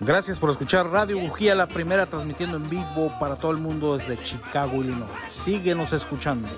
Gracias por escuchar Radio Bujía, la primera transmitiendo en vivo para todo el mundo desde Chicago, Illinois. Síguenos escuchando.